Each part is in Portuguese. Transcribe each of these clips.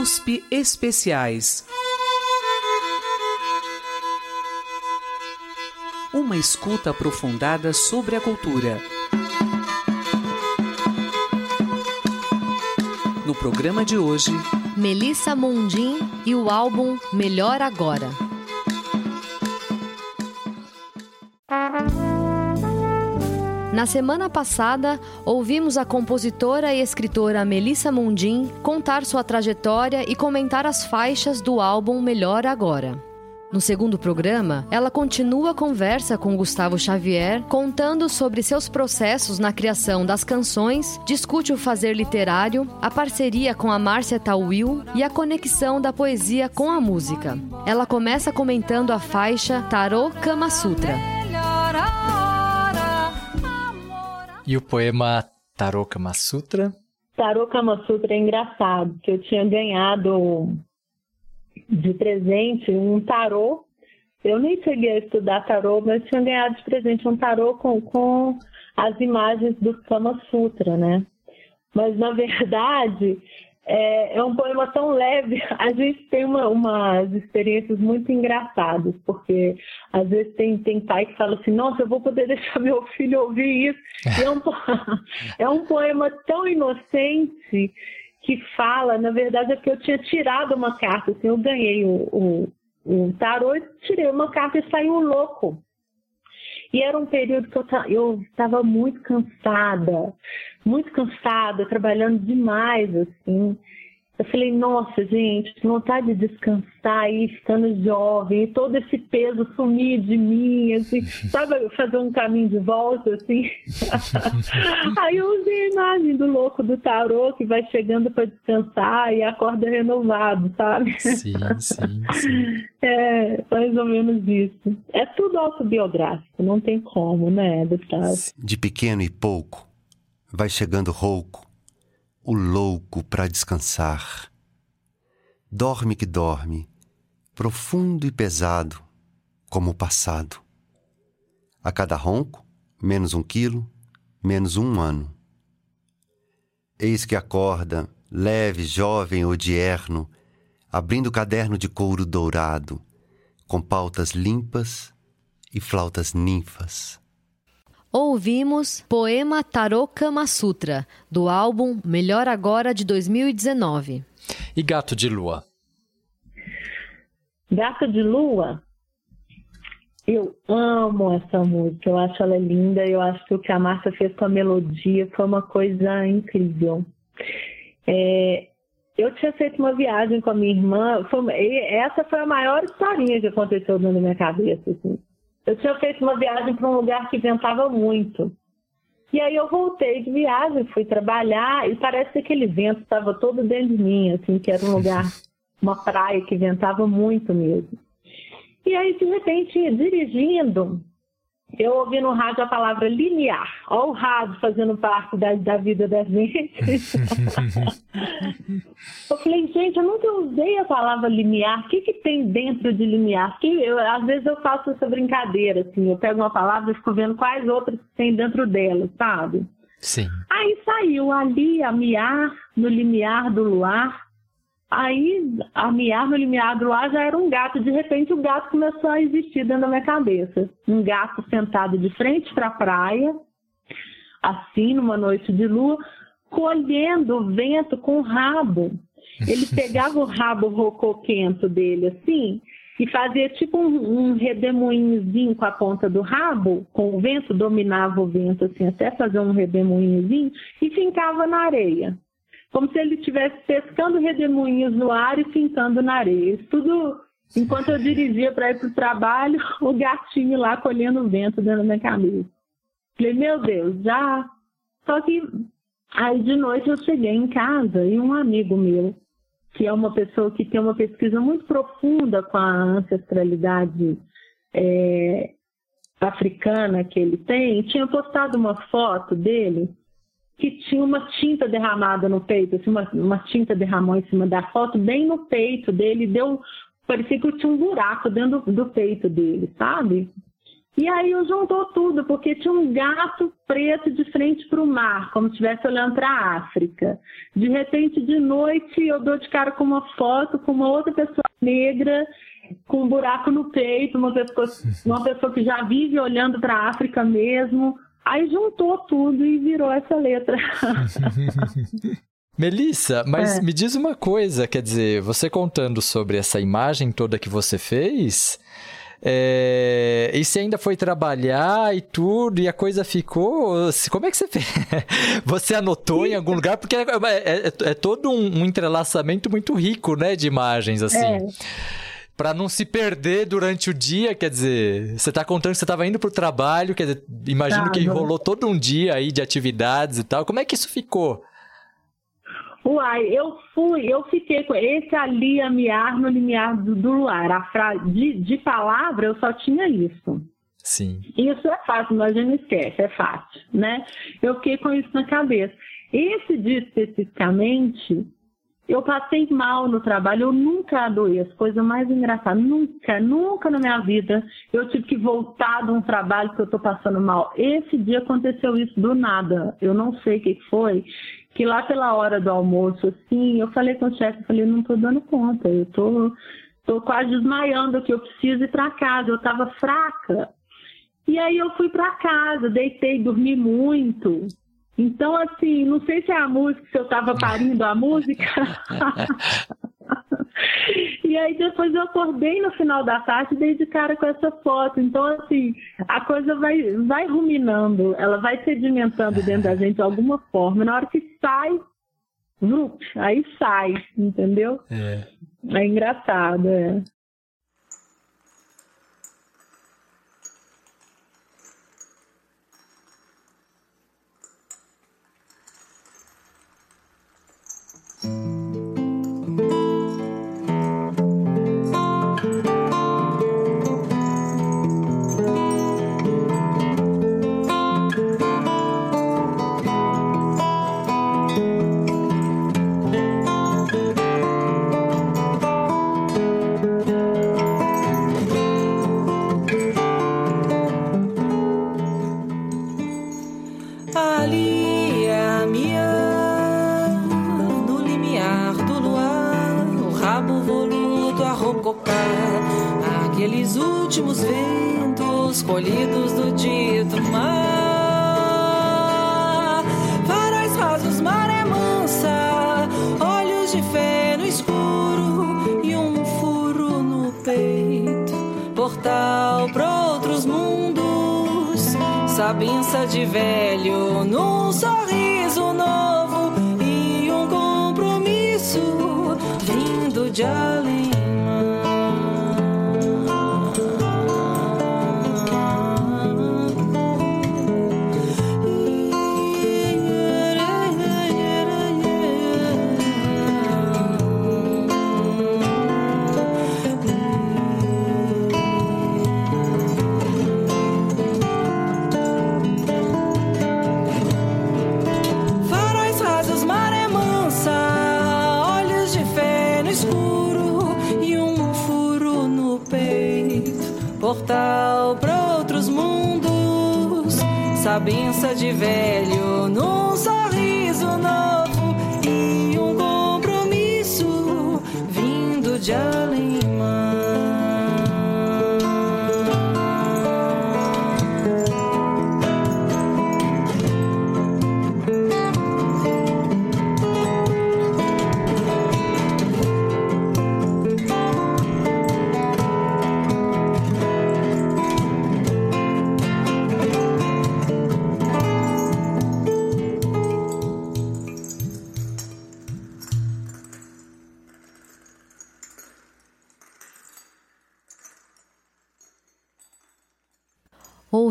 USP Especiais. Uma escuta aprofundada sobre a cultura. No programa de hoje, Melissa Mundim e o álbum Melhor Agora. Na semana passada, ouvimos a compositora e escritora Melissa Mundim contar sua trajetória e comentar as faixas do álbum Melhor Agora. No segundo programa, ela continua a conversa com Gustavo Xavier, contando sobre seus processos na criação das canções, discute o fazer literário, a parceria com a Márcia Tawil e a conexão da poesia com a música. Ela começa comentando a faixa Tarô Kama Sutra. E o poema Tarô Kama Sutra? Tarô Kama Sutra é engraçado, que eu tinha ganhado de presente um tarô. Eu nem cheguei a estudar tarô, mas tinha ganhado de presente um tarô com, com as imagens do Kama Sutra, né? Mas, na verdade, é, é um poema tão leve. A gente tem uma, umas experiências muito engraçadas, porque às vezes tem, tem pai que fala assim: Nossa, eu vou poder deixar meu filho ouvir isso. É, um, é um poema tão inocente que fala, na verdade, é que eu tinha tirado uma carta, assim, eu ganhei o, o, o tarô tirei uma carta e saiu louco. E era um período que eu estava muito cansada, muito cansada, trabalhando demais, assim. Eu falei, nossa, gente, que vontade de descansar aí, ficando jovem, e todo esse peso sumir de mim, assim, sabe, fazer um caminho de volta, assim. aí eu usei a imagem do louco do tarô que vai chegando para descansar e acorda renovado, sabe? Sim, sim, sim. É, mais ou menos isso. É tudo autobiográfico, não tem como, né, Gustavo? De pequeno e pouco, vai chegando rouco o louco para descansar. Dorme que dorme, profundo e pesado, como o passado. A cada ronco, menos um quilo, menos um ano. Eis que acorda, leve, jovem ou dierno, abrindo o caderno de couro dourado, com pautas limpas e flautas ninfas Ouvimos Poema Tarô Kama Sutra, do álbum Melhor Agora de 2019. E Gato de Lua? Gato de Lua, eu amo essa música, eu acho ela linda, eu acho que o que a Márcia fez com a melodia foi uma coisa incrível. É, eu tinha feito uma viagem com a minha irmã, foi, essa foi a maior historinha que aconteceu na minha cabeça. Assim. Eu tinha feito uma viagem para um lugar que ventava muito. E aí eu voltei de viagem, fui trabalhar e parece que aquele vento estava todo dentro de mim, assim, que era um lugar, uma praia que ventava muito mesmo. E aí, de repente, dirigindo, eu ouvi no rádio a palavra linear. Olha o rádio fazendo parte da, da vida da gente. eu falei, gente, eu nunca usei a palavra linear. O que, que tem dentro de linear? Que eu, às vezes eu faço essa brincadeira, assim, eu pego uma palavra e fico vendo quais outras tem dentro dela, sabe? Sim. Aí saiu ali a miar, no limiar do luar, Aí, a miar no limiar do ar já era um gato. De repente, o gato começou a existir dentro da minha cabeça. Um gato sentado de frente para a praia, assim, numa noite de lua, colhendo o vento com o rabo. Ele pegava o rabo rocoquento dele, assim, e fazia tipo um, um redemoinhozinho com a ponta do rabo, com o vento, dominava o vento, assim, até fazer um redemoinhozinho, e fincava na areia como se ele estivesse pescando redemoinhos no ar e pintando na areia. Isso tudo enquanto eu dirigia para ir para o trabalho, o gatinho lá colhendo o vento dentro da minha cabeça. Falei, meu Deus, já. Só que aí de noite eu cheguei em casa e um amigo meu, que é uma pessoa que tem uma pesquisa muito profunda com a ancestralidade é, africana que ele tem, tinha postado uma foto dele que tinha uma tinta derramada no peito, assim, uma, uma tinta derramou em cima da foto, bem no peito dele, deu. Parecia que tinha um buraco dentro do, do peito dele, sabe? E aí eu juntou tudo, porque tinha um gato preto de frente para o mar, como se estivesse olhando para a África. De repente, de noite, eu dou de cara com uma foto com uma outra pessoa negra, com um buraco no peito, uma pessoa, uma pessoa que já vive olhando para a África mesmo. Aí juntou tudo e virou essa letra. Melissa, mas é. me diz uma coisa, quer dizer, você contando sobre essa imagem toda que você fez, é, e você ainda foi trabalhar e tudo, e a coisa ficou. Como é que você fez? Você anotou em algum lugar? Porque é, é, é, é todo um, um, entrelaçamento muito rico, né, de imagens, assim. É. Para não se perder durante o dia, quer dizer, você está contando que você estava indo para o trabalho, quer dizer, imagino tá, que rolou todo um dia aí de atividades e tal. Como é que isso ficou? Uai, eu fui, eu fiquei com esse ali, a miar no limiar do, do luar. A fra... de, de palavra eu só tinha isso. Sim. Isso é fácil, mas a gente não esquece, é fácil, né? Eu fiquei com isso na cabeça. Esse dia especificamente, eu passei mal no trabalho, eu nunca adoeço, coisa mais engraçada, nunca, nunca na minha vida eu tive que voltar de um trabalho que eu estou passando mal. Esse dia aconteceu isso do nada, eu não sei o que foi, que lá pela hora do almoço, assim, eu falei com o chefe, falei, não estou dando conta, eu tô, tô quase desmaiando que eu preciso ir para casa, eu estava fraca. E aí eu fui para casa, deitei, dormi muito. Então, assim, não sei se é a música, se eu estava parindo a música. E aí depois eu acordei no final da tarde e dei de cara com essa foto. Então, assim, a coisa vai, vai ruminando, ela vai sedimentando dentro da gente de alguma forma. Na hora que sai, aí sai, entendeu? É, é engraçado, é. de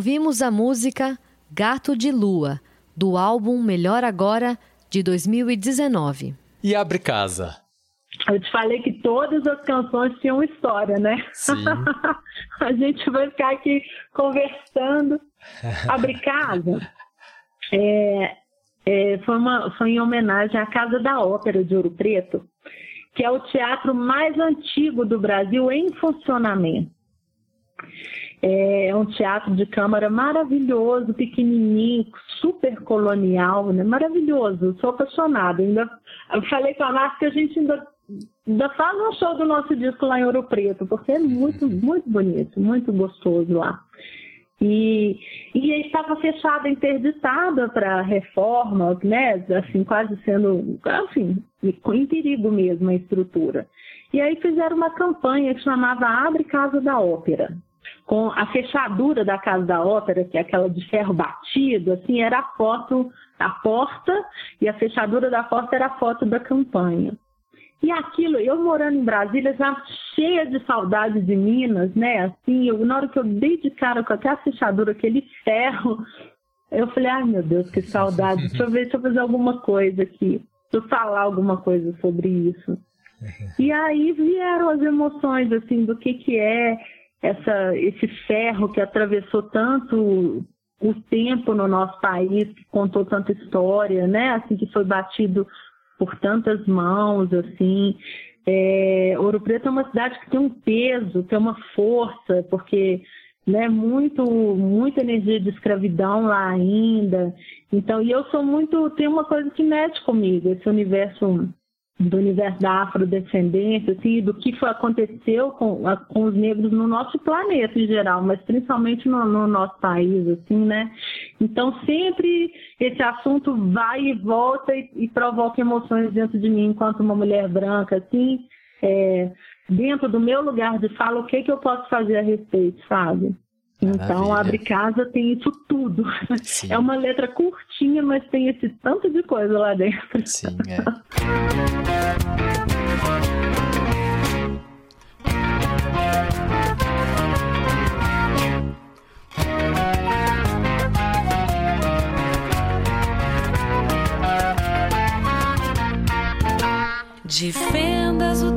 Ouvimos a música Gato de Lua, do álbum Melhor Agora, de 2019. E Abre Casa? Eu te falei que todas as canções tinham história, né? Sim. a gente vai ficar aqui conversando. Abre Casa é, é, foi, uma, foi em homenagem à Casa da Ópera de Ouro Preto, que é o teatro mais antigo do Brasil em funcionamento. É um teatro de câmara maravilhoso, pequenininho, super colonial, né? Maravilhoso, sou apaixonada. Ainda, falei com a Márcia que a gente ainda, ainda faz um show do nosso disco lá em Ouro Preto, porque é muito, muito bonito, muito gostoso lá. E, e estava fechada, interditada para reforma, né? Assim, quase sendo, assim, em perigo mesmo a estrutura. E aí fizeram uma campanha que chamava Abre Casa da Ópera. Com a fechadura da Casa da Ópera, que é aquela de ferro batido, assim, era a foto, a porta, e a fechadura da porta era a foto da campanha. E aquilo, eu morando em Brasília, já cheia de saudade de Minas, né? Assim, eu, na hora que eu dei de cara com aquela fechadura, aquele ferro, eu falei, ai meu Deus, que saudade. Deixa eu ver, deixa eu fazer alguma coisa aqui. Deixa eu falar alguma coisa sobre isso. E aí vieram as emoções, assim, do que que é essa, esse ferro que atravessou tanto o tempo no nosso país, que contou tanta história, né? Assim, que foi batido por tantas mãos, assim. É, Ouro Preto é uma cidade que tem um peso, tem uma força, porque né, muito, muita energia de escravidão lá ainda. Então, e eu sou muito, tem uma coisa que mexe comigo, esse universo do universo da afrodescendência, assim, do que foi, aconteceu com, com os negros no nosso planeta em geral, mas principalmente no, no, nosso país, assim, né? Então sempre esse assunto vai e volta e, e provoca emoções dentro de mim enquanto uma mulher branca, assim, é, dentro do meu lugar de fala, o que que eu posso fazer a respeito, sabe? Então, Abre Casa tem isso tudo. Sim. É uma letra curtinha, mas tem esse tanto de coisa lá dentro. Sim, é. De fendas o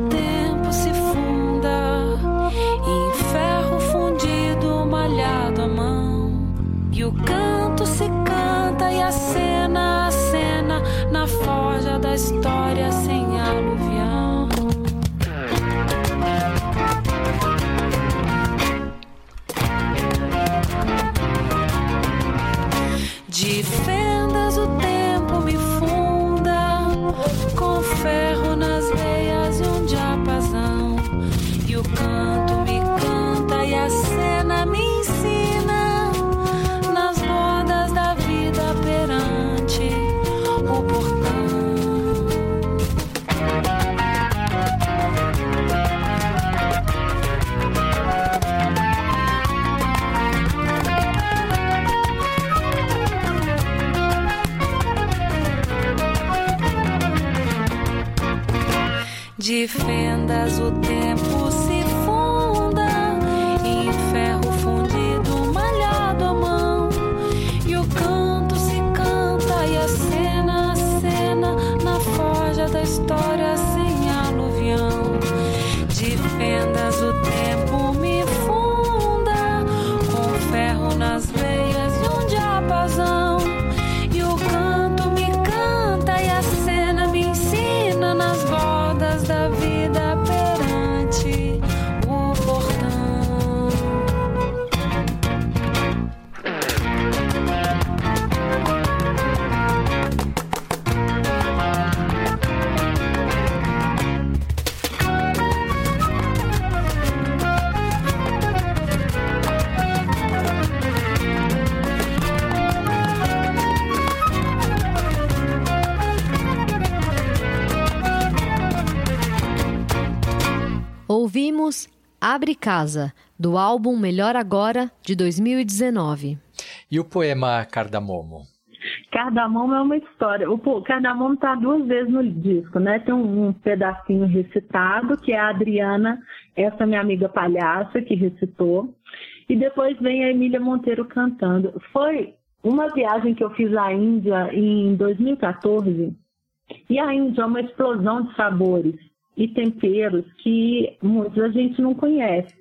Abre Casa, do álbum Melhor Agora, de 2019. E o poema Cardamomo? Cardamomo é uma história. O Cardamomo está duas vezes no disco, né? Tem um, um pedacinho recitado, que é a Adriana, essa minha amiga palhaça, que recitou. E depois vem a Emília Monteiro cantando. Foi uma viagem que eu fiz à Índia em 2014. E a Índia é uma explosão de sabores e temperos que muitos a gente não conhece,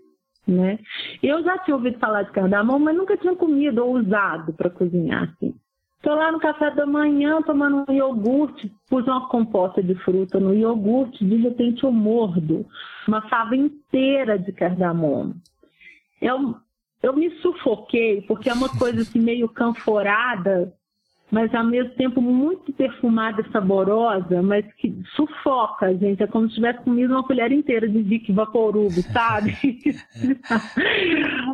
né? Eu já tinha ouvido falar de cardamomo, mas nunca tinha comido ou usado para cozinhar assim. Estou lá no café da manhã tomando um iogurte, pus uma composta de fruta no iogurte, de repente eu mordo uma fava inteira de cardamomo. Eu, eu me sufoquei, porque é uma coisa assim meio canforada, mas ao mesmo tempo muito perfumada e saborosa, mas que sufoca, gente. É como se tivesse comido uma colher inteira de Vic Vaporub, sabe?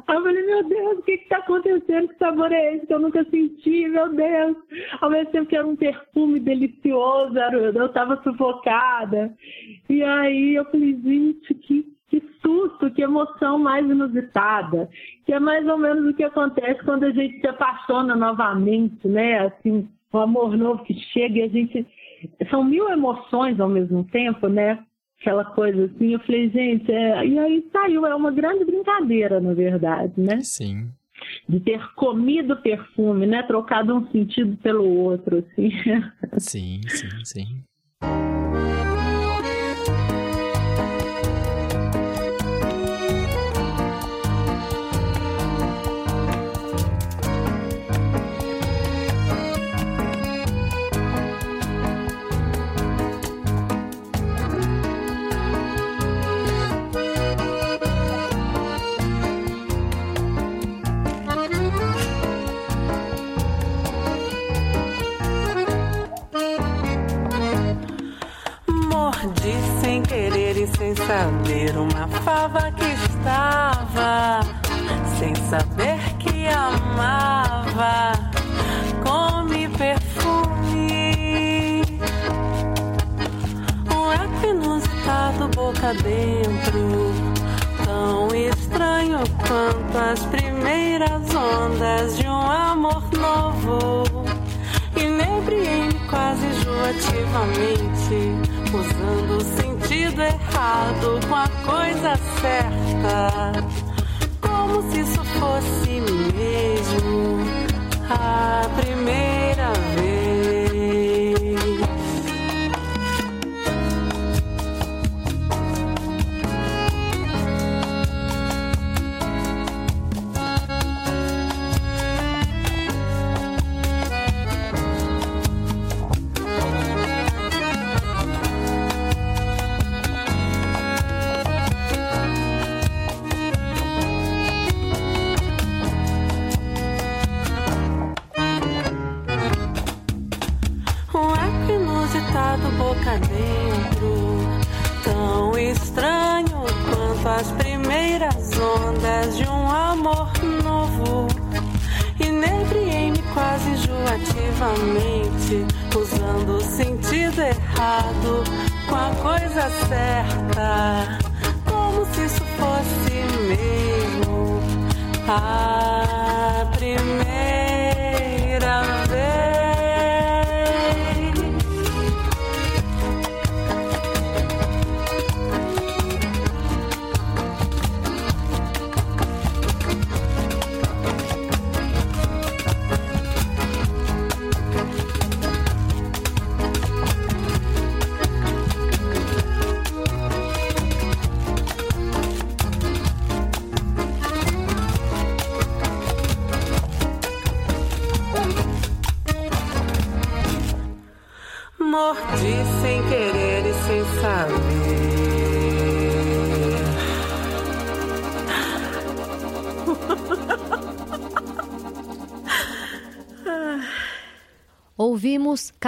eu falei, meu Deus, o que está acontecendo? Que sabor é esse que eu nunca senti? Meu Deus! Ao mesmo tempo que era um perfume delicioso, eu estava sufocada. E aí eu falei, gente, que que susto, que emoção mais inusitada, que é mais ou menos o que acontece quando a gente se apaixona novamente, né? Assim, um amor novo que chega e a gente. São mil emoções ao mesmo tempo, né? Aquela coisa assim. Eu falei, gente, é... e aí saiu, é uma grande brincadeira, na verdade, né? Sim. De ter comido perfume, né? Trocado um sentido pelo outro, assim. Sim, sim, sim. Sem saber uma fava que estava, sem saber que amava, come perfume, um ato inusitado boca dentro, tão estranho quanto as primeiras ondas de um amor novo, inebriei quase enjoativamente usando o sentido errado com a coisa certa. Como se isso fosse mesmo a primeira vez.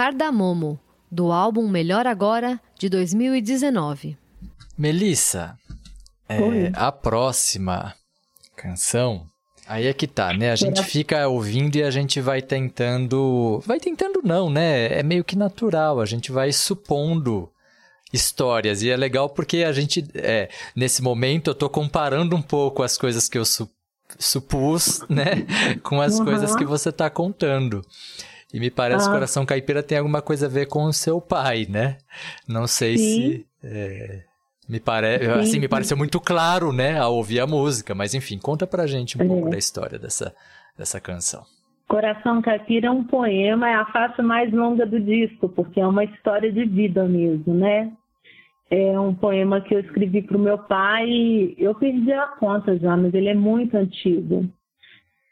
Cardamomo, do álbum Melhor Agora, de 2019. Melissa, é, a próxima canção Aí é que tá, né? A gente fica ouvindo e a gente vai tentando. Vai tentando, não, né? É meio que natural. A gente vai supondo histórias. E é legal porque a gente. É, nesse momento eu tô comparando um pouco as coisas que eu su supus, né? Com as uhum. coisas que você tá contando. E me parece que ah. Coração Caipira tem alguma coisa a ver com o seu pai, né? Não sei Sim. se. É... Me, pare... assim, me pareceu muito claro, né, ao ouvir a música. Mas enfim, conta pra gente um é. pouco da história dessa, dessa canção. Coração Caipira é um poema, é a face mais longa do disco, porque é uma história de vida mesmo, né? É um poema que eu escrevi para o meu pai, eu perdi a conta já, mas ele é muito antigo.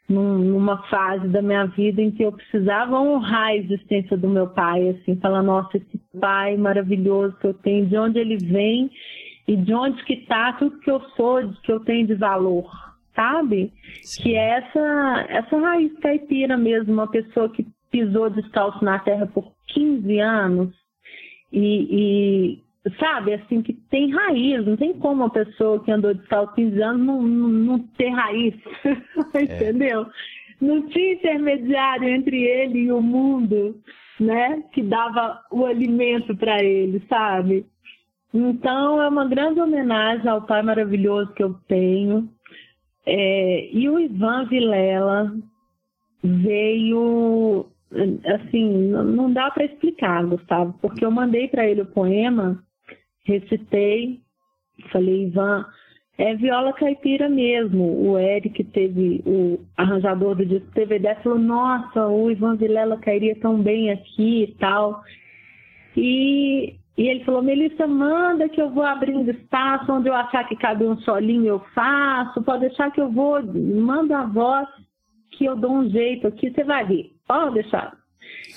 Numa fase da minha vida em que eu precisava honrar a existência do meu pai, assim, falar, nossa, esse pai maravilhoso que eu tenho, de onde ele vem e de onde que está tudo que eu sou, que eu tenho de valor, sabe? Que é essa, essa raiz caipira mesmo, uma pessoa que pisou descalço na terra por 15 anos e, e sabe, assim, que tem raiz, não tem como uma pessoa que andou descalço 15 anos não, não, não ter raiz, é. entendeu? Não tinha intermediário entre ele e o mundo, né, que dava o alimento para ele, sabe? Então, é uma grande homenagem ao pai maravilhoso que eu tenho. É, e o Ivan Vilela veio, assim, não dá para explicar, Gustavo, porque eu mandei para ele o poema, recitei, falei, Ivan, é viola caipira mesmo. O Eric teve, o arranjador do disco, teve ideia, falou, nossa, o Ivan Vilela cairia tão bem aqui e tal. E e ele falou, Melissa, manda que eu vou abrindo espaço, onde eu achar que cabe um solinho eu faço, pode deixar que eu vou, manda a voz que eu dou um jeito aqui, você vai ver, pode deixar.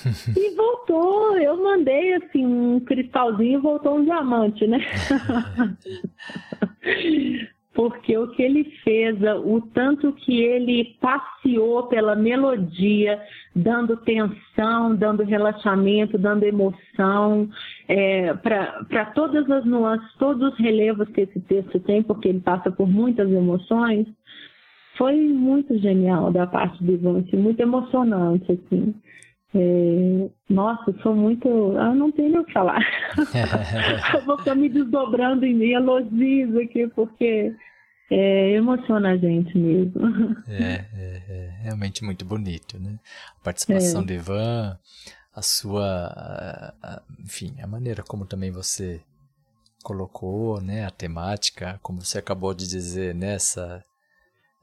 e voltou, eu mandei assim um cristalzinho, voltou um diamante, né? porque o que ele fez, o tanto que ele passeou pela melodia, dando tensão, dando relaxamento, dando emoção, é, para todas as nuances, todos os relevos que esse texto tem, porque ele passa por muitas emoções, foi muito genial da parte do Ivan, assim, muito emocionante, assim. É, nossa, sou muito. Eu não tenho o que falar. eu vou ficar me desdobrando em elogios aqui, porque é, emociona a gente mesmo. É, é, é, realmente muito bonito, né? A participação é. do Ivan, a sua. A, a, enfim, a maneira como também você colocou, né? A temática, como você acabou de dizer, nessa né?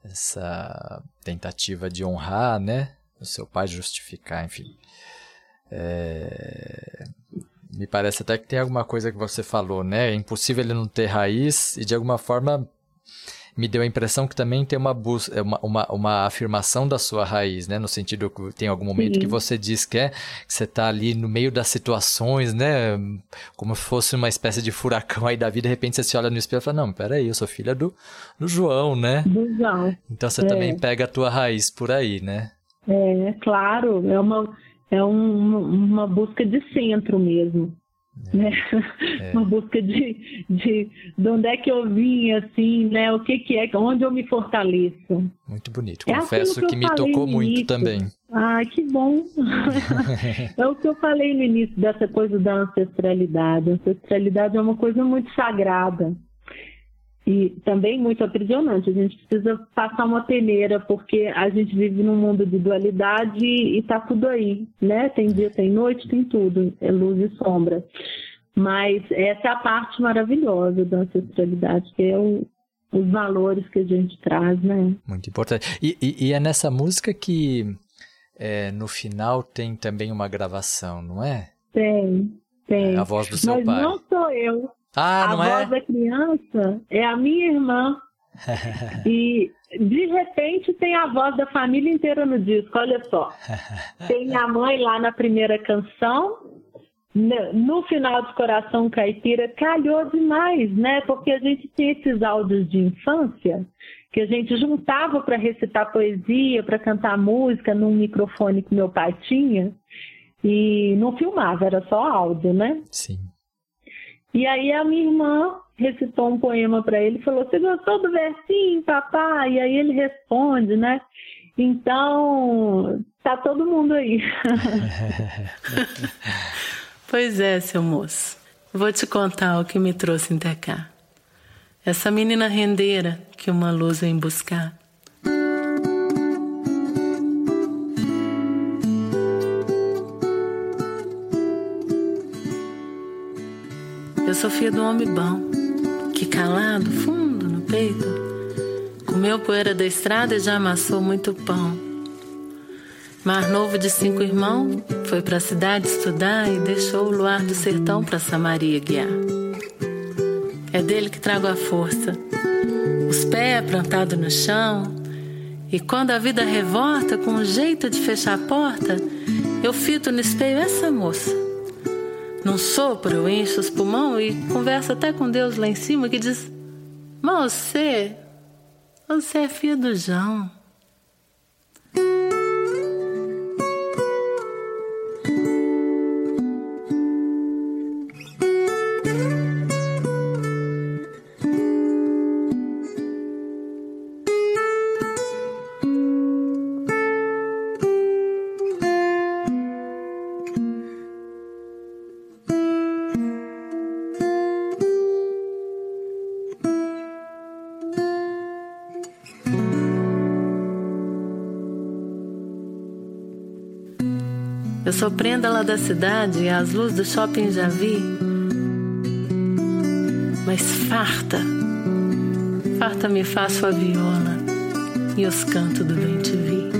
essa tentativa de honrar, né? O seu pai justificar, enfim. É... Me parece até que tem alguma coisa que você falou, né? É impossível ele não ter raiz e de alguma forma me deu a impressão que também tem uma, é uma, uma, uma afirmação da sua raiz, né? No sentido que tem algum momento Sim. que você diz que é que você está ali no meio das situações, né? Como se fosse uma espécie de furacão aí da vida, de repente você se olha no espelho e fala, não, peraí, eu sou filha do, do João, né? Do João. Então você é. também pega a tua raiz por aí, né? É, claro, é uma, é um, uma busca de centro mesmo. É. Né? É. Uma busca de, de, de onde é que eu vim, assim, né? O que, que é, onde eu me fortaleço. Muito bonito. É Confesso que, que me tocou muito também. Ai, que bom. é o que eu falei no início dessa coisa da ancestralidade. A ancestralidade é uma coisa muito sagrada e também muito aprisionante. A gente precisa passar uma peneira, porque a gente vive num mundo de dualidade e está tudo aí, né? Tem dia, tem noite, tem tudo, é luz e sombra. Mas essa é a parte maravilhosa da ancestralidade, que é o, os valores que a gente traz, né? Muito importante. E, e, e é nessa música que é, no final tem também uma gravação, não é? Tem, tem. É a voz do seu Mas pai. não sou eu. Ah, a não é? voz da criança é a minha irmã. e de repente tem a voz da família inteira no disco, olha só. Tem a mãe lá na primeira canção, no final de Coração Caipira, calhou demais, né? Porque a gente tem esses áudios de infância que a gente juntava para recitar poesia, para cantar música num microfone que meu pai tinha e não filmava, era só áudio, né? Sim. E aí a minha irmã recitou um poema para ele e falou: Você gostou do versinho, papai? E aí ele responde, né? Então, tá todo mundo aí. pois é, seu moço. Vou te contar o que me trouxe até cá. Essa menina rendeira que uma luz vem buscar. Filha do homem bom, que calado, fundo no peito, comeu poeira da estrada e já amassou muito pão. Mar novo de cinco irmãos, foi pra cidade estudar e deixou o luar do sertão pra Samaria guiar. É dele que trago a força, os pés plantados no chão, e quando a vida revolta com um jeito de fechar a porta, eu fito no espelho essa moça num sopro, eu encho os pulmão e converso até com Deus lá em cima que diz: Mas você, Você é filho do João. Eu sou prenda lá da cidade as luzes do shopping já vi. Mas farta, farta me faço a viola e os cantos do bem te vi.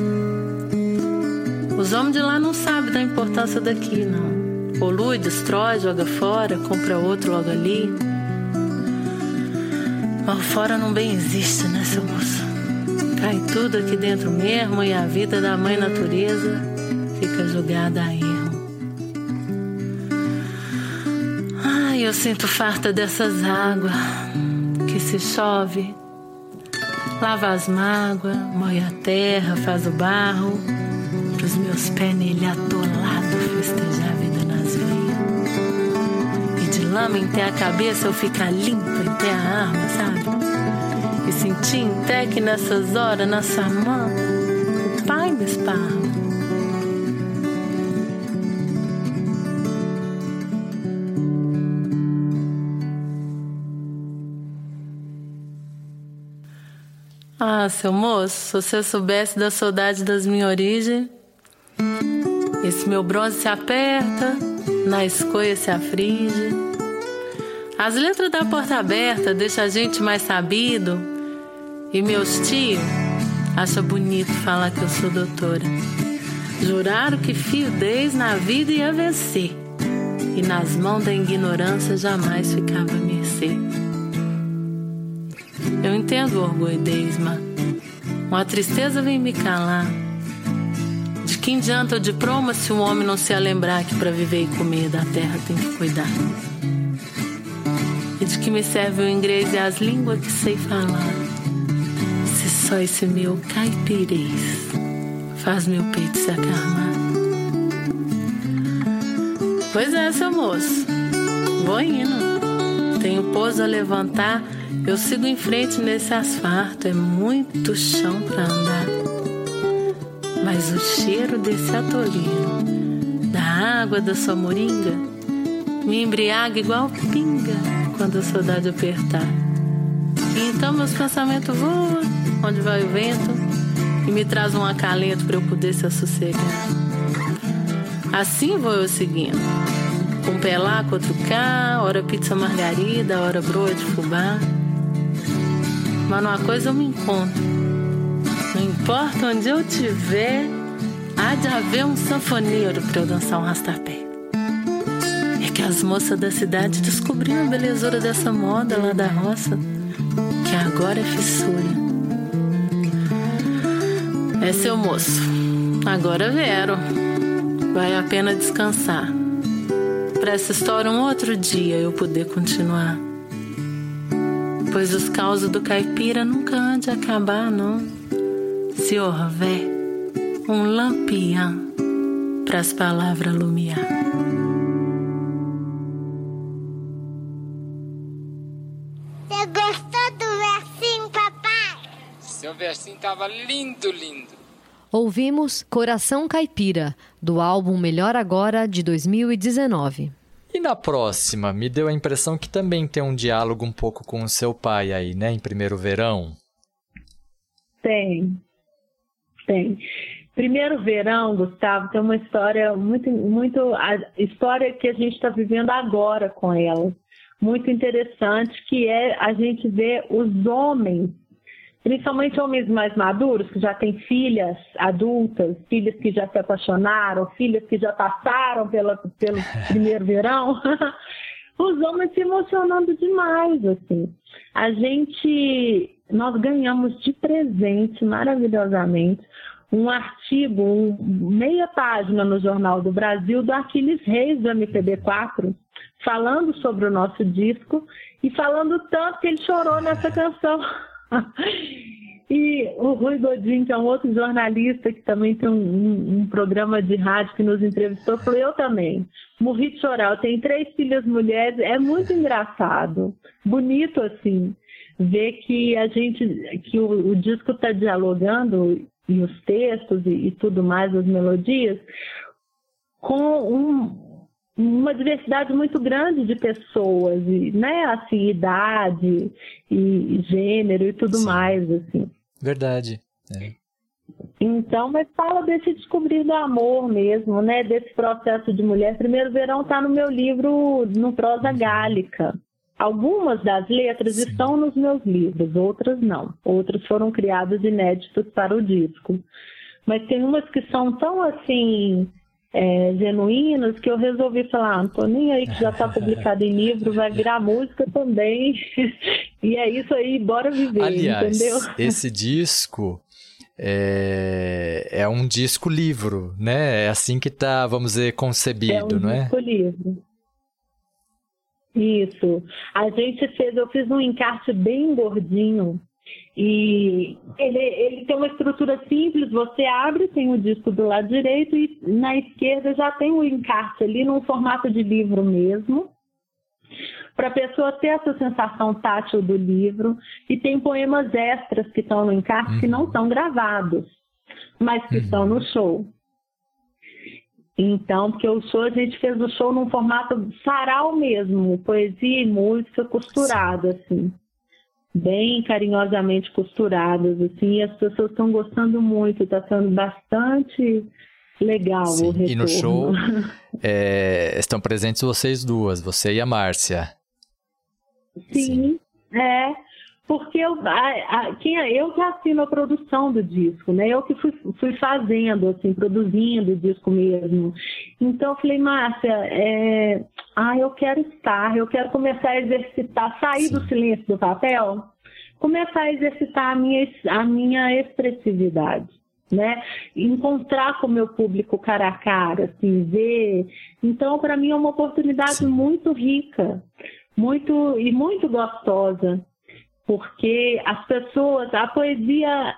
Os homens de lá não sabem da importância daqui, não. Polui, destrói, joga fora, compra outro logo ali. Mas fora não bem existe, né, seu moço? Cai tudo aqui dentro mesmo e a vida da mãe natureza fica jogada a erro. Ai, eu sinto farta dessas águas que se chove, lava as mágoas, moe a terra, faz o barro, pros meus pés nele atolado festejar a vida nas veias. E de lama até a cabeça eu ficar limpa até a arma, sabe? E sentir até que nessas horas, na mão, o pai me esparra. Ah, seu moço, se você soubesse da saudade das minhas origens, esse meu bronze se aperta, na escoia se aflige. As letras da porta aberta deixam a gente mais sabido, e meus tios acham bonito falar que eu sou doutora. Juraram que fio 10 na vida ia vencer, e nas mãos da ignorância jamais ficava mercê. Eu entendo o orgulho deles, mas uma tristeza vem me calar. De que adianta o diploma se o homem não se lembrar que para viver e comer da terra tem que cuidar? E de que me serve o inglês e as línguas que sei falar? Se só esse meu caipirês faz meu peito se acalmar. Pois é, seu moço, vou indo. Tenho pouso a levantar eu sigo em frente nesse asfalto, é muito chão pra andar. Mas o cheiro desse atolino, da água da sua moringa, me embriaga igual pinga quando a saudade apertar. E então meus pensamentos voam, onde vai o vento, e me traz um acalento para eu poder se sossegar. Assim vou eu seguindo. Um pé lá, com outro cá, hora pizza margarida, hora broa de fubá. Mas numa coisa eu me encontro. Não importa onde eu estiver, há de haver um sanfoneiro para eu dançar um rastapé. É que as moças da cidade descobriram a belezura dessa moda lá da roça, que agora é fissura. É seu moço, agora vero. Vai a pena descansar. Para essa história um outro dia eu poder continuar pois os causos do caipira nunca hão de acabar, não. Se houver um lampião para as palavras lumiar. Você gostou do versinho, papai? Seu versinho tava lindo, lindo. Ouvimos Coração Caipira, do álbum Melhor Agora de 2019. Na próxima, me deu a impressão que também tem um diálogo um pouco com o seu pai aí, né? Em Primeiro Verão. Tem. Tem. Primeiro Verão, Gustavo, tem uma história muito, muito. A história que a gente está vivendo agora com ela. Muito interessante, que é a gente ver os homens principalmente homens mais maduros, que já têm filhas adultas, filhas que já se apaixonaram, filhas que já passaram pela, pelo primeiro verão, os homens se emocionando demais, assim. A gente, nós ganhamos de presente, maravilhosamente, um artigo, um, meia página no Jornal do Brasil, do Aquiles Reis, do MPB4, falando sobre o nosso disco e falando tanto que ele chorou nessa canção. E o Rui Godin, que é um outro jornalista que também tem um, um, um, programa de rádio que nos entrevistou, falou: Eu também. Morri de chorar. Eu tenho três filhas mulheres. É muito engraçado. Bonito, assim, ver que a gente, que o, o disco está dialogando, e os textos e, e tudo mais, as melodias, com um, uma diversidade muito grande de pessoas, e, né, assim, idade e gênero e tudo Sim. mais, assim. Verdade. É. Então, mas fala desse descobrir do amor mesmo, né? Desse processo de mulher. Primeiro Verão está no meu livro, no Prosa uhum. Gálica. Algumas das letras Sim. estão nos meus livros, outras não. Outras foram criadas inéditas para o disco. Mas tem umas que são tão assim é, genuínas que eu resolvi falar, ah, não tô nem aí que já está publicado em livro, vai virar música também. e é isso aí, bora viver, Aliás, entendeu? Esse disco é, é um disco livro, né? É assim que está, vamos dizer, concebido, é um não é? Disco livro. Isso. A gente fez, eu fiz um encarte bem gordinho e ele, ele tem uma estrutura simples, você abre, tem o disco do lado direito e na esquerda já tem o encarte ali num formato de livro mesmo, para a pessoa ter essa sensação tátil do livro. E tem poemas extras que estão no encarte uhum. que não estão gravados, mas que uhum. estão no show. Então, porque o show, a gente fez o show num formato sarau mesmo, poesia e música costurada, assim bem carinhosamente costuradas, assim, e as pessoas estão gostando muito, está sendo bastante legal Sim, o retorno. E no show é, estão presentes vocês duas, você e a Márcia. Sim, Sim. é, porque eu, a, a, quem, é, eu que assino a produção do disco, né? Eu que fui, fui fazendo, assim, produzindo o disco mesmo. Então eu falei, Márcia, é, ah, eu quero estar, eu quero começar a exercitar, sair Sim. do silêncio do papel, começar a exercitar a minha, a minha expressividade. Né? Encontrar com o meu público cara a cara, assim, ver. Então, para mim é uma oportunidade Sim. muito rica, muito e muito gostosa porque as pessoas, a poesia,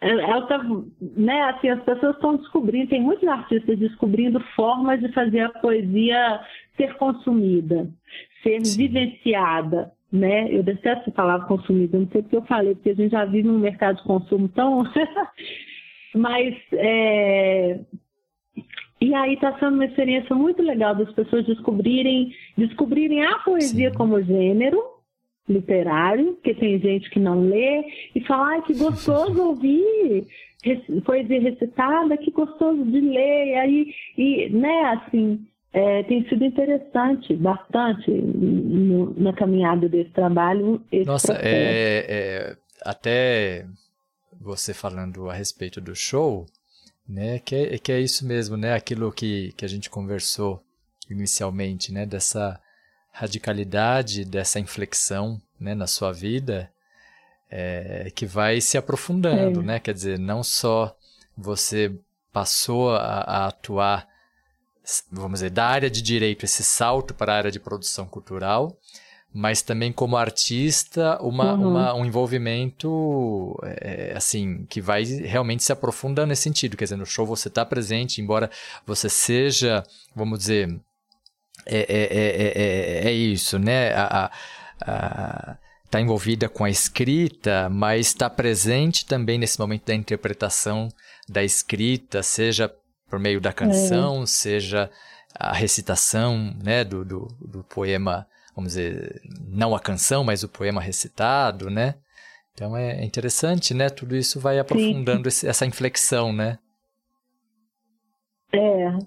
ela tá, né, assim, as pessoas estão descobrindo, tem muitos artistas descobrindo formas de fazer a poesia ser consumida, ser Sim. vivenciada, né? Eu detesto a palavra consumida, não sei porque eu falei, porque a gente já vive num mercado de consumo tão... Mas é... E aí está sendo uma experiência muito legal das pessoas descobrirem, descobrirem a poesia Sim. como gênero, literário, porque tem gente que não lê e fala, ai, que gostoso ouvir poesia recitada, que gostoso de ler, e aí, e, né, assim, é, tem sido interessante, bastante, no, na caminhada desse trabalho. Nossa, é, é, até você falando a respeito do show, né, que é, que é isso mesmo, né, aquilo que, que a gente conversou inicialmente, né, dessa radicalidade dessa inflexão né, na sua vida é, que vai se aprofundando, é. né? Quer dizer, não só você passou a, a, atuar, vamos dizer, da área de direito, esse salto para a área de produção cultural, mas também como artista, uma, uhum. uma um envolvimento, é, assim, que vai realmente se aprofundando nesse sentido. Quer dizer, no show você está presente, embora você seja, vamos dizer, é, é, é, é, isso, né? A, a, está envolvida com a escrita, mas está presente também nesse momento da interpretação da escrita, seja por meio da canção, seja a recitação né, do, do, do, poema, vamos dizer, não a canção, mas o poema recitado, né? Então é interessante, né? Tudo isso vai aprofundando esse, essa inflexão, né? É,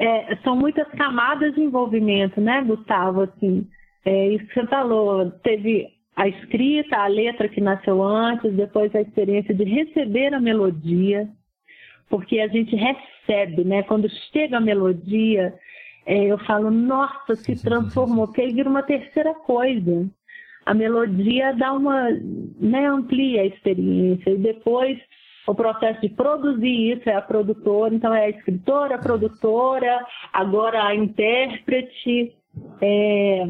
é, são muitas camadas de envolvimento, né, Gustavo? Assim, é isso que você falou. Teve a escrita, a letra que nasceu antes, depois a experiência de receber a melodia, porque a gente recebe, né? Quando chega a melodia, é, eu falo, nossa, se transformou, porque aí vira uma terceira coisa. A melodia dá uma, né, amplia a experiência e depois o processo de produzir isso é a produtora, então é a escritora, a produtora, agora a intérprete, é,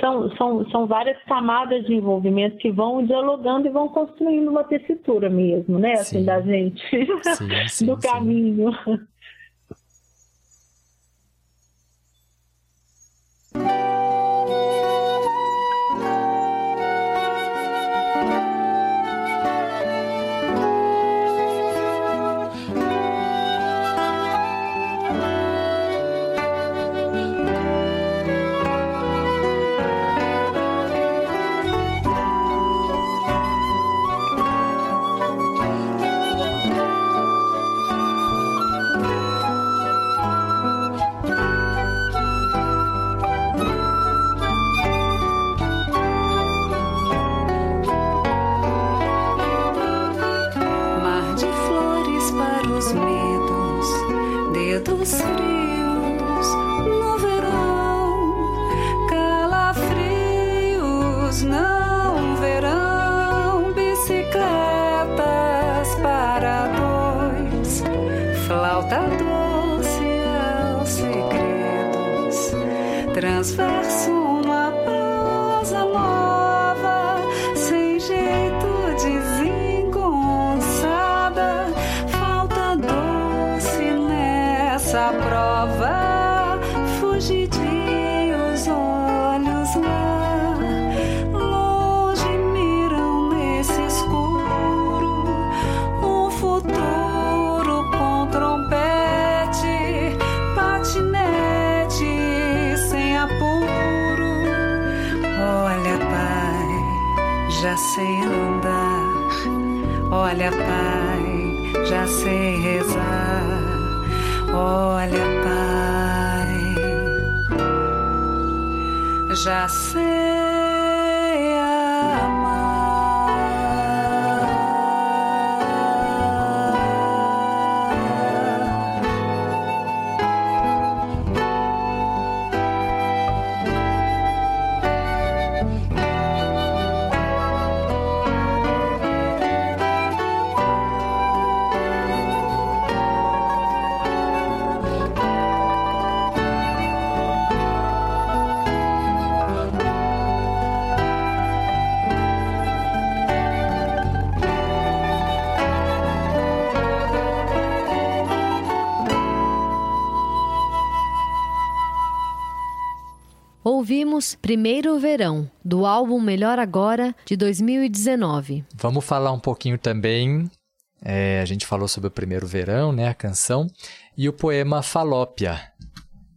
são, são, são várias camadas de envolvimento que vão dialogando e vão construindo uma tessitura mesmo, né? Assim, da gente, sim, sim, do caminho. Ouvimos Primeiro Verão, do álbum Melhor Agora, de 2019. Vamos falar um pouquinho também. É, a gente falou sobre o Primeiro Verão, né, a canção, e o poema Falópia.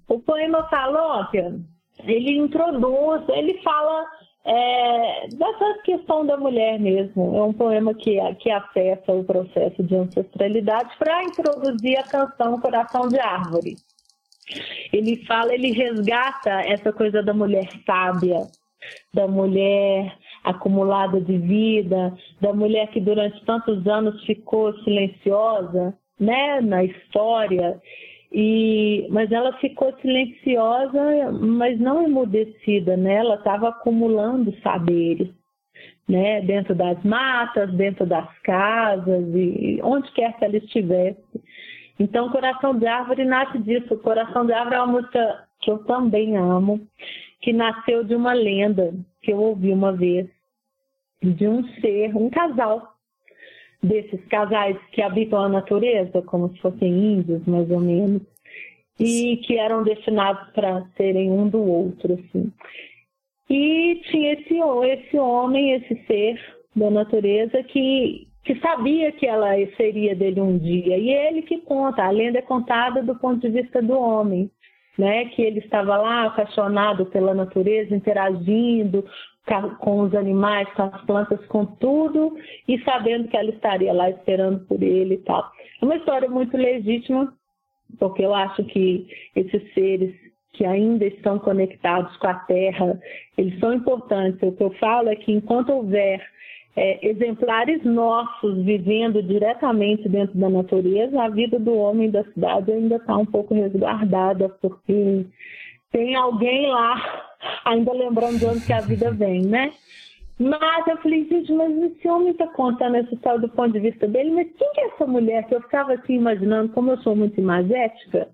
O poema Falópia, ele introduz, ele fala é, dessa questão da mulher mesmo. É um poema que, que acessa o processo de ancestralidade para introduzir a canção Coração de Árvore. Ele fala, ele resgata essa coisa da mulher sábia, da mulher acumulada de vida, da mulher que durante tantos anos ficou silenciosa, né, na história. E, mas ela ficou silenciosa, mas não emudecida, né? Ela estava acumulando saberes, né? Dentro das matas, dentro das casas e onde quer que ela estivesse. Então, Coração de Árvore nasce disso. Coração de Árvore é uma música que eu também amo, que nasceu de uma lenda que eu ouvi uma vez, de um ser, um casal, desses casais que habitam a natureza, como se fossem índios, mais ou menos, e que eram destinados para serem um do outro, assim. E tinha esse, esse homem, esse ser da natureza que que sabia que ela seria dele um dia. E ele que conta, a lenda é contada do ponto de vista do homem, né? Que ele estava lá apaixonado pela natureza, interagindo com os animais, com as plantas, com tudo, e sabendo que ela estaria lá esperando por ele e tal. É uma história muito legítima, porque eu acho que esses seres que ainda estão conectados com a Terra, eles são importantes. O que eu falo é que enquanto houver é, exemplares nossos vivendo diretamente dentro da natureza, a vida do homem da cidade ainda está um pouco resguardada, porque tem alguém lá ainda lembrando de onde que a vida vem, né? Mas eu falei, gente, mas esse homem está contando essa história do ponto de vista dele, mas quem que é essa mulher? Que eu ficava assim imaginando, como eu sou muito imagética,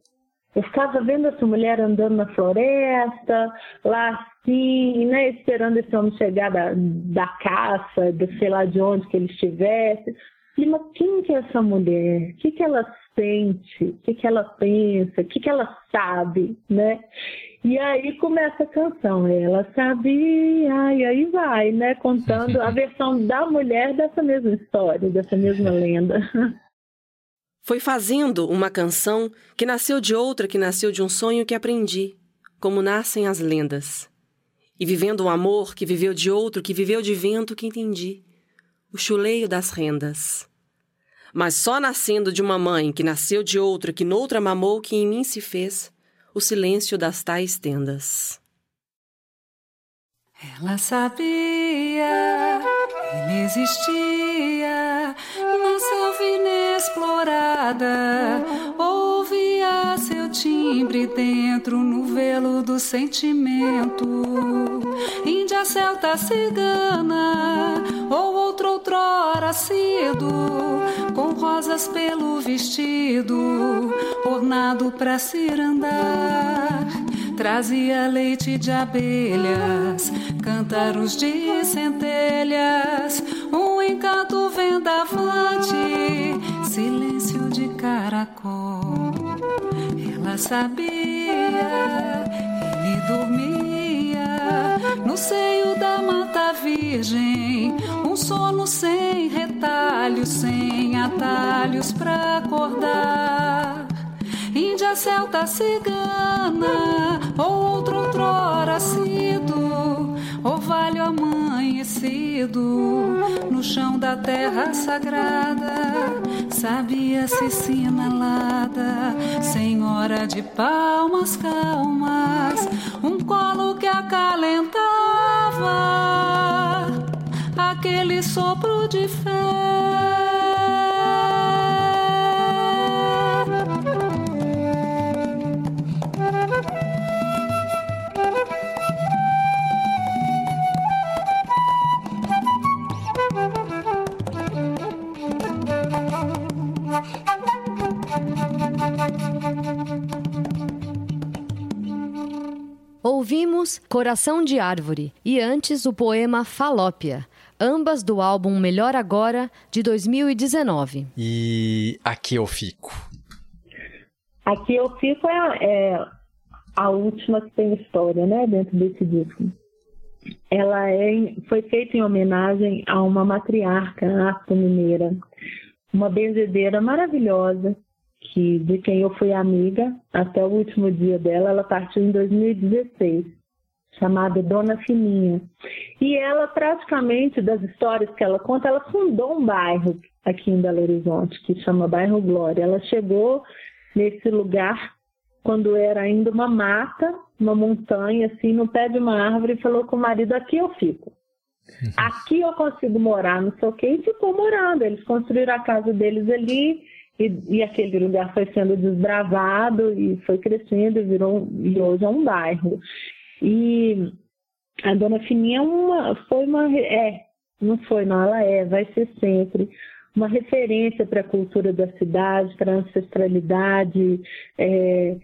ficava vendo essa mulher andando na floresta, lá assim, né, esperando esse homem chegar da, da caça, de sei lá de onde que ele estivesse. Falei, mas quem que é essa mulher? O que, que ela sente? O que, que ela pensa? O que, que ela sabe, né? E aí começa a canção, ela sabia, e aí vai, né? Contando a versão da mulher dessa mesma história, dessa mesma lenda. Foi fazendo uma canção que nasceu de outra que nasceu de um sonho que aprendi, como nascem as lendas. E vivendo um amor que viveu de outro que viveu de vento que entendi, o chuleio das rendas. Mas só nascendo de uma mãe que nasceu de outra que noutra mamou que em mim se fez, o silêncio das tais tendas. Ela sabia, ele existia inexplorada. Ouvia seu timbre dentro no velo do sentimento. Índia, celta, cigana, ou outro outrora sido, com rosas pelo vestido, ornado pra cirandar trazia leite de abelhas, cântaros de centelhas, um encanto vendavante, silêncio de caracol. Ela sabia, ele dormia no seio da mata virgem, um sono sem retalhos, sem atalhos pra acordar. Índia, celta, cigana, ou outro outrora sido, orvalho amanhecido, no chão da terra sagrada, sabia-se sinalada, senhora de palmas calmas, um colo que acalentava, aquele sopro de fé. Ouvimos Coração de Árvore e antes o poema Falópia, ambas do álbum Melhor Agora de 2019. E aqui eu fico. Aqui eu fico é, é a última que tem história, né, dentro desse disco. Ela é, foi feita em homenagem a uma matriarca afro-mineira, uma benzedeira maravilhosa, que de quem eu fui amiga até o último dia dela, ela partiu em 2016, chamada Dona Fininha. E ela praticamente das histórias que ela conta, ela fundou um bairro aqui em Belo Horizonte que chama Bairro Glória. Ela chegou nesse lugar quando era ainda uma mata, uma montanha assim, no pé de uma árvore e falou com o marido: "Aqui eu fico". Aqui eu consigo morar, não sei o quê, e ficou morando. Eles construíram a casa deles ali, e, e, aquele lugar foi sendo desbravado e foi crescendo e virou e hoje é um bairro. E a Dona Fininha é uma, foi uma é, não foi não, ela é, vai ser sempre uma referência para a cultura da cidade, para a ancestralidade é,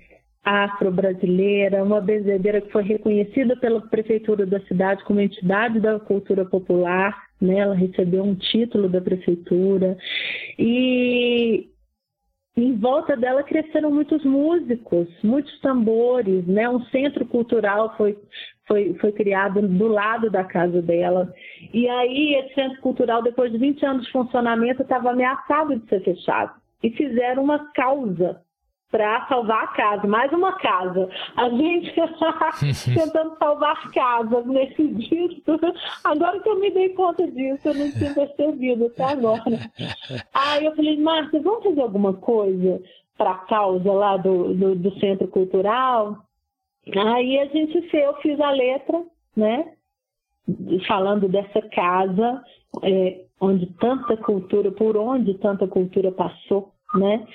afro-brasileira, uma benzedeira que foi reconhecida pela prefeitura da cidade como entidade da cultura popular, né? Ela recebeu um título da prefeitura e em volta dela cresceram muitos músicos, muitos tambores, né? Um centro cultural foi, foi, foi criado do lado da casa dela. E aí esse centro cultural, depois de 20 anos de funcionamento, estava ameaçado de ser fechado. E fizeram uma causa para salvar a casa, mais uma casa. A gente tentando salvar casas nesse disco. Agora que eu me dei conta disso, eu não tinha percebido até agora. Aí eu falei, Márcia, vamos fazer alguma coisa para a causa lá do, do, do, Centro Cultural? Aí a gente fez, eu fiz a letra, né? Falando dessa casa, é, onde tanta cultura, por onde tanta cultura passou, né?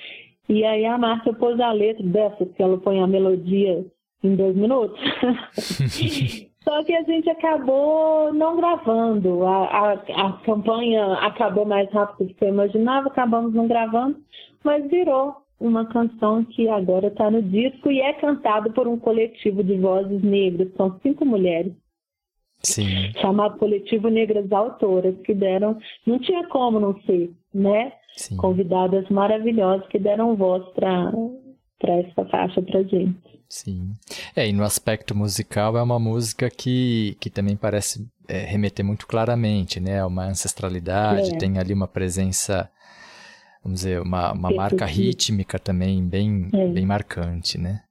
E aí a Márcia pôs a letra dessa, que ela põe a melodia em dois minutos. Só que a gente acabou não gravando. A, a, a, campanha acabou mais rápido do que eu imaginava, acabamos não gravando, mas virou uma canção que agora está no disco e é cantado por um coletivo de vozes negras, são cinco mulheres. Sim. Chamado Coletivo Negras Autoras, que deram, não tinha como não ser, né? Sim. Convidadas maravilhosas que deram voz para essa faixa pra gente. Sim. É, e no aspecto musical é uma música que, que também parece é, remeter muito claramente, né? Uma ancestralidade, É. tem ali uma presença, vamos dizer, uma, uma marca Repetitiva. rítmica também bem, É. bem marcante, né?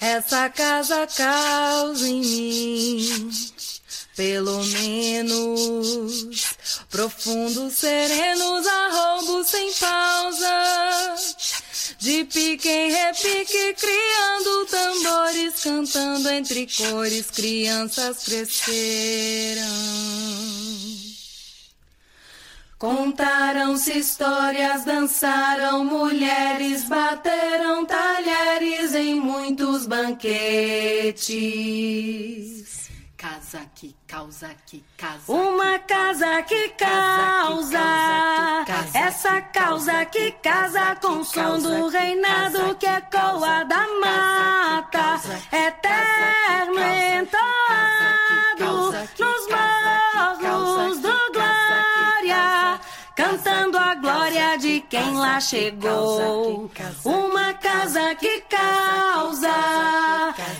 Essa casa causa em mim, pelo menos, profundos, serenos arroubos sem pausa. De pique em repique, criando tambores, cantando entre cores, crianças cresceram. Contaram-se histórias, dançaram mulheres, bateram talheres em muitos banquetes. Casa que causa, que casa. Uma casa que causa, essa causa que casa com o som do reinado que ecoa da mata, eterno entoado nos morros cantando a glória de quem lá chegou. Uma casa que causa,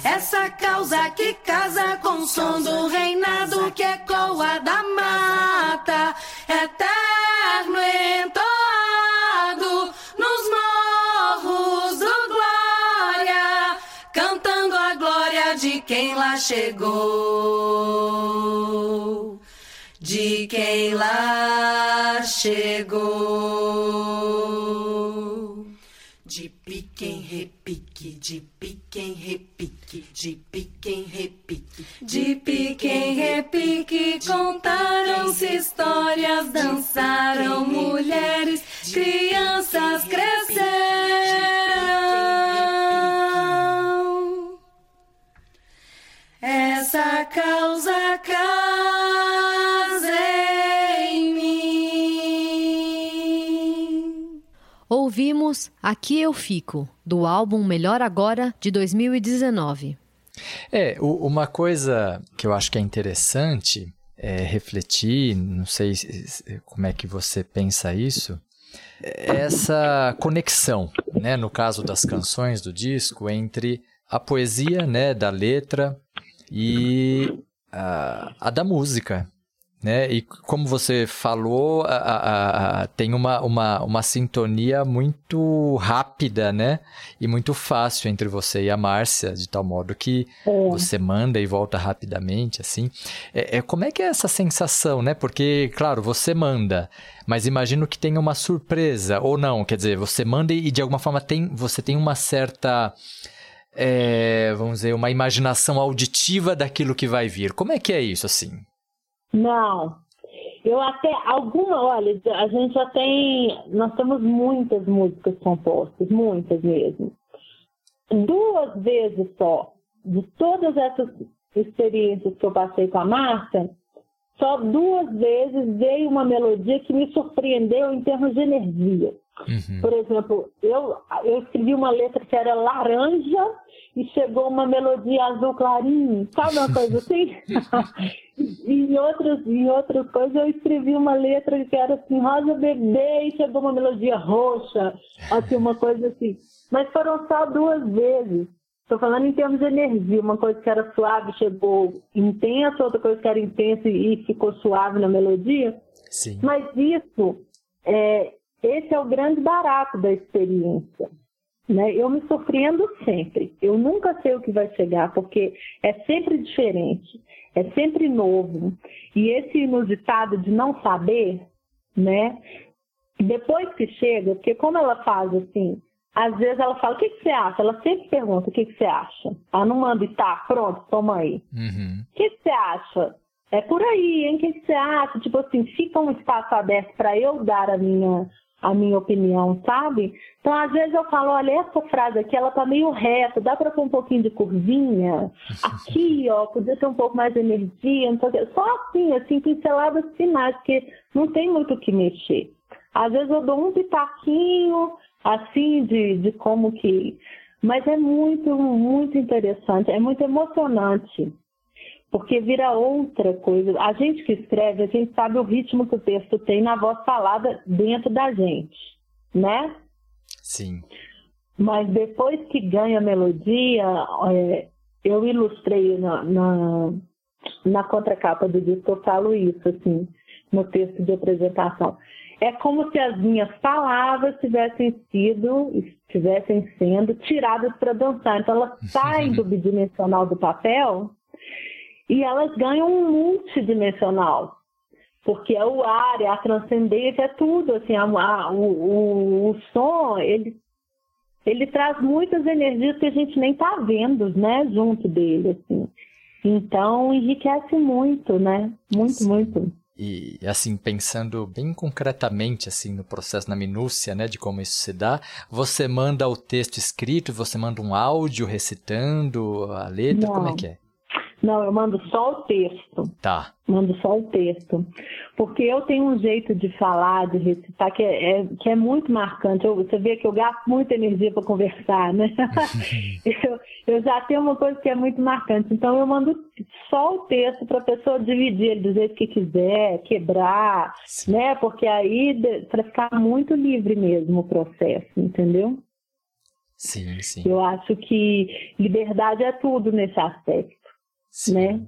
essa causa que casa com o som do reinado que ecoa da mata, eterno entoado nos morros do glória, cantando a glória de quem lá chegou. De quem lá chegou. De pique em repique, de pique em repique, de pique em repique. De pique em repique contaram-se histórias, dançaram Aqui Eu Fico, do álbum Melhor Agora, de 2019. É, uma coisa que eu acho que é interessante é refletir, não sei se- se- como é que você pensa isso, é essa conexão, né, no caso das canções do disco, entre a poesia, né, da letra e a, a da música, né? E como você falou, a- a- a- tem uma, uma, uma sintonia muito rápida, né? E muito fácil entre você e a Márcia, de tal modo que É. você manda e volta rapidamente, assim. É, é- como é que é essa sensação, né? Porque, claro, você manda, mas imagino que tenha uma surpresa, ou não, quer dizer, você manda e de alguma forma tem, você tem uma certa... é, vamos dizer, uma imaginação auditiva daquilo que vai vir. Como é que é isso, assim? Não. Eu até, alguma, olha, a gente já tem, nós temos muitas músicas compostas, muitas mesmo. Duas vezes só, de todas essas experiências que eu passei com a Marta, só duas vezes veio uma melodia que me surpreendeu em termos de energia. Por exemplo, eu, eu escrevi uma letra que era laranja e chegou uma melodia azul clarinho, sabe uma coisa assim? e em outras, em outras coisas eu escrevi uma letra que era assim, rosa bebê e chegou uma melodia roxa, assim, uma coisa assim. Mas foram só duas vezes. Estou falando em termos de energia, uma coisa que era suave chegou intensa, outra coisa que era intensa e ficou suave na melodia. Sim. Mas isso, é, esse é o grande barato da experiência. Né? Eu me surpreendo sempre. Eu nunca sei o que vai chegar, porque é sempre diferente, é sempre novo. E esse inusitado de não saber, né? Depois que chega, porque como ela faz assim, às vezes ela fala, o que, que você acha? Ela sempre pergunta, o que, que você acha? Ela não manda e tá, pronto, toma aí. Uhum. O que, que você acha? É por aí, hein? O que, que você acha? Tipo assim, fica um espaço aberto para eu dar a minha, a minha opinião, sabe? Então, às vezes eu falo, olha, essa frase aqui, ela tá meio reta, dá para pôr um pouquinho de curvinha? Aqui, ó, podia ter um pouco mais de energia, não sei o quê. Só assim, assim, pinceladas finais, porque não tem muito o que mexer. Às vezes eu dou um pitaquinho, assim, de, de como que... Mas é muito, muito interessante, é muito emocionante porque vira outra coisa. A gente que escreve, a gente sabe o ritmo que o texto tem na voz falada dentro da gente, né? Sim. Mas depois que ganha a melodia, é, eu ilustrei na, na, na contracapa do disco, eu falo isso, assim, no texto de apresentação. É como se as minhas palavras tivessem sido, estivessem sendo tiradas para dançar. Então elas saem do bidimensional do papel e elas ganham um multidimensional, porque é o ar, é a transcendência, é tudo, assim, a, a, o, o, o, som, ele, ele traz muitas energias que a gente nem está vendo, né, junto dele, assim. Então, enriquece muito, né, muito, Sim. muito. E assim, pensando bem concretamente assim no processo, na minúcia, né, de como isso se dá, você manda o texto escrito, você manda um áudio recitando a letra, Não. como é que é? Não, eu mando só o texto. Tá. Mando só o texto. Porque eu tenho um jeito de falar, de recitar, que é, é que é muito marcante. Eu, você vê que eu gasto muita energia para conversar, né? eu, eu já tenho uma coisa que é muito marcante. Então eu mando só o texto para a pessoa dividir ele do jeito que quiser, quebrar, Sim. né? Porque aí, para ficar muito livre mesmo o processo, entendeu? Sim, sim. Eu acho que liberdade é tudo nesse aspecto. Sim. né?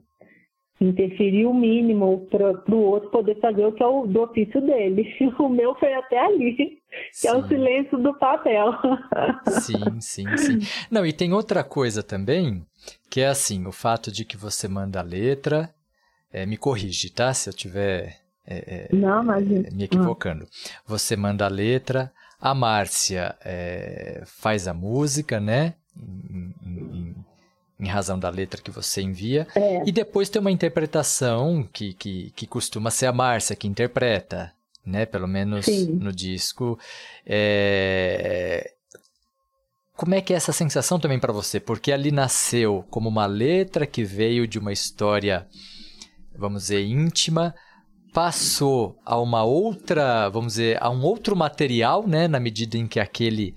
Interferir o mínimo para o outro poder fazer o que é o do ofício dele. O meu foi até ali, que sim. é o silêncio do papel. Sim, sim, sim. Não, e tem outra coisa também, que é assim, o fato de que você manda a letra, é, me corrige, tá? Se eu tiver é, Não, mas... me equivocando. Você manda a letra, a Márcia é, faz a música, né? Em, em, em razão da letra que você envia. É. E depois tem uma interpretação que, que, que costuma ser a Márcia que interpreta, né? Pelo menos Sim. no disco. É... Como é que é essa sensação também para você? Porque ali nasceu como uma letra que veio de uma história, vamos dizer, íntima, passou a uma outra, vamos dizer, a um outro material, né? Na medida em que aquele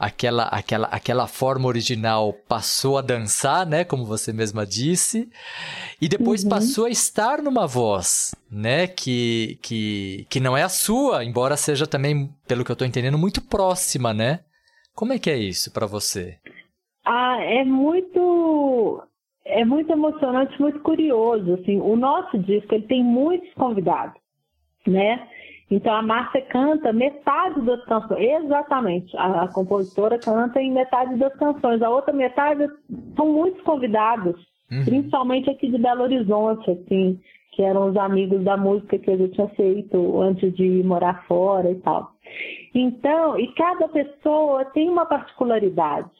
aquela, aquela, aquela forma original passou a dançar, né, como você mesma disse, e depois uhum. passou a estar numa voz, né, que, que, que não é a sua, embora seja também, pelo que eu estou entendendo, muito próxima, né? Como é que é isso para você? Ah, é muito é muito emocionante, muito curioso, assim. O nosso disco ele tem muitos convidados, né? Então a Márcia canta metade das canções, exatamente. A, a, compositora canta em metade das canções. A outra metade são muitos convidados, uhum. principalmente aqui de Belo Horizonte, assim, que eram os amigos da música que eu tinha feito antes de morar fora e tal. Então, e cada pessoa tem uma particularidade.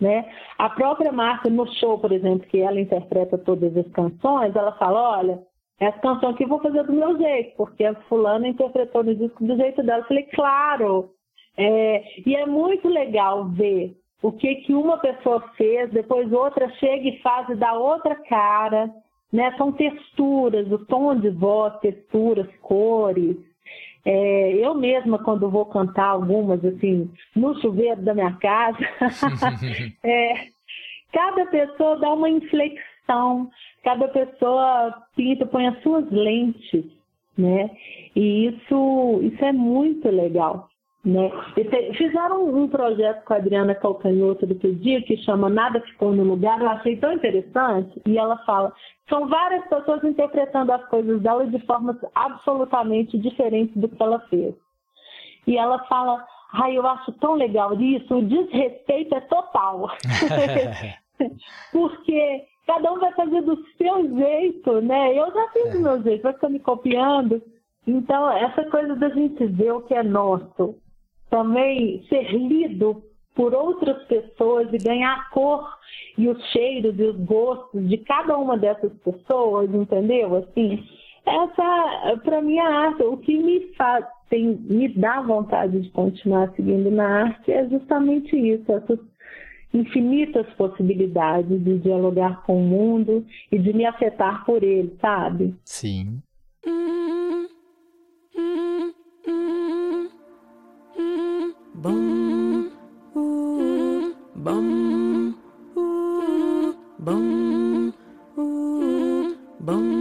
Né? A própria Márcia, no show, por exemplo, que ela interpreta todas as canções, ela fala: olha, essa canção aqui eu vou fazer do meu jeito, porque a fulana interpretou no disco do jeito dela. Eu falei, claro. É, e é muito legal ver o que, que uma pessoa fez, depois outra chega e faz e dá outra cara. Né? São texturas, o tom de voz, texturas, cores. É, eu mesma, quando vou cantar algumas, assim, no chuveiro da minha casa, é, cada pessoa dá uma inflexão cada pessoa pinta, põe as suas lentes, né? E isso, isso é muito legal. Né? Te, fizeram um, um, projeto com a Adriana Calcanhoto do outro dia que chama Nada Ficou no Lugar, eu achei tão interessante, e ela fala, são várias pessoas interpretando as coisas dela de formas absolutamente diferentes do que ela fez. E ela fala, ai, eu acho tão legal isso, o desrespeito é total. Porque cada um vai fazer do seu jeito, né? Eu já fiz do meu jeito, vai ficar me copiando. Então, essa coisa da gente ver o que é nosso, também ser lido por outras pessoas e ganhar a cor e os cheiros e os gostos de cada uma dessas pessoas, entendeu? Assim, essa, para mim, a arte, o que me faz, tem, me dá vontade de continuar seguindo na arte é justamente isso, essas infinitas possibilidades de dialogar com o mundo e de me afetar por ele, sabe? Sim. Bom, uh, bom, uh, bom, uh, bom,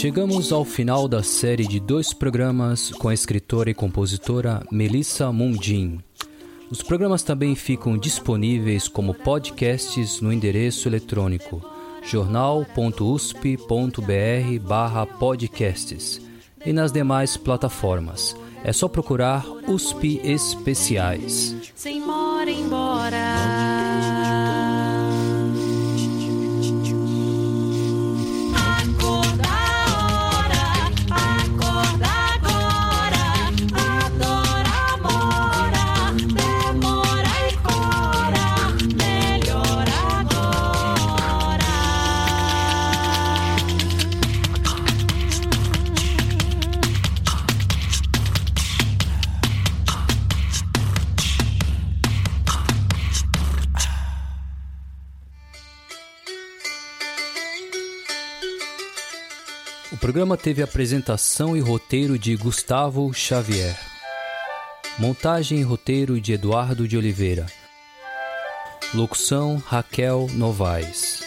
Chegamos ao final da série de dois programas com a escritora e compositora Melissa Mundim. Os programas também ficam disponíveis como podcasts no endereço eletrônico jornal.usp.br/podcasts e nas demais plataformas. É só procurar USP Especiais. Sem mora embora. Programa teve apresentação e roteiro de Gustavo Xavier. Montagem e roteiro de Eduardo de Oliveira. Locução Raquel Novaes.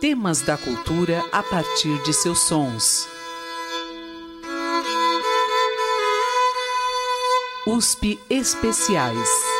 Temas da cultura a partir de seus sons. USP Especiais.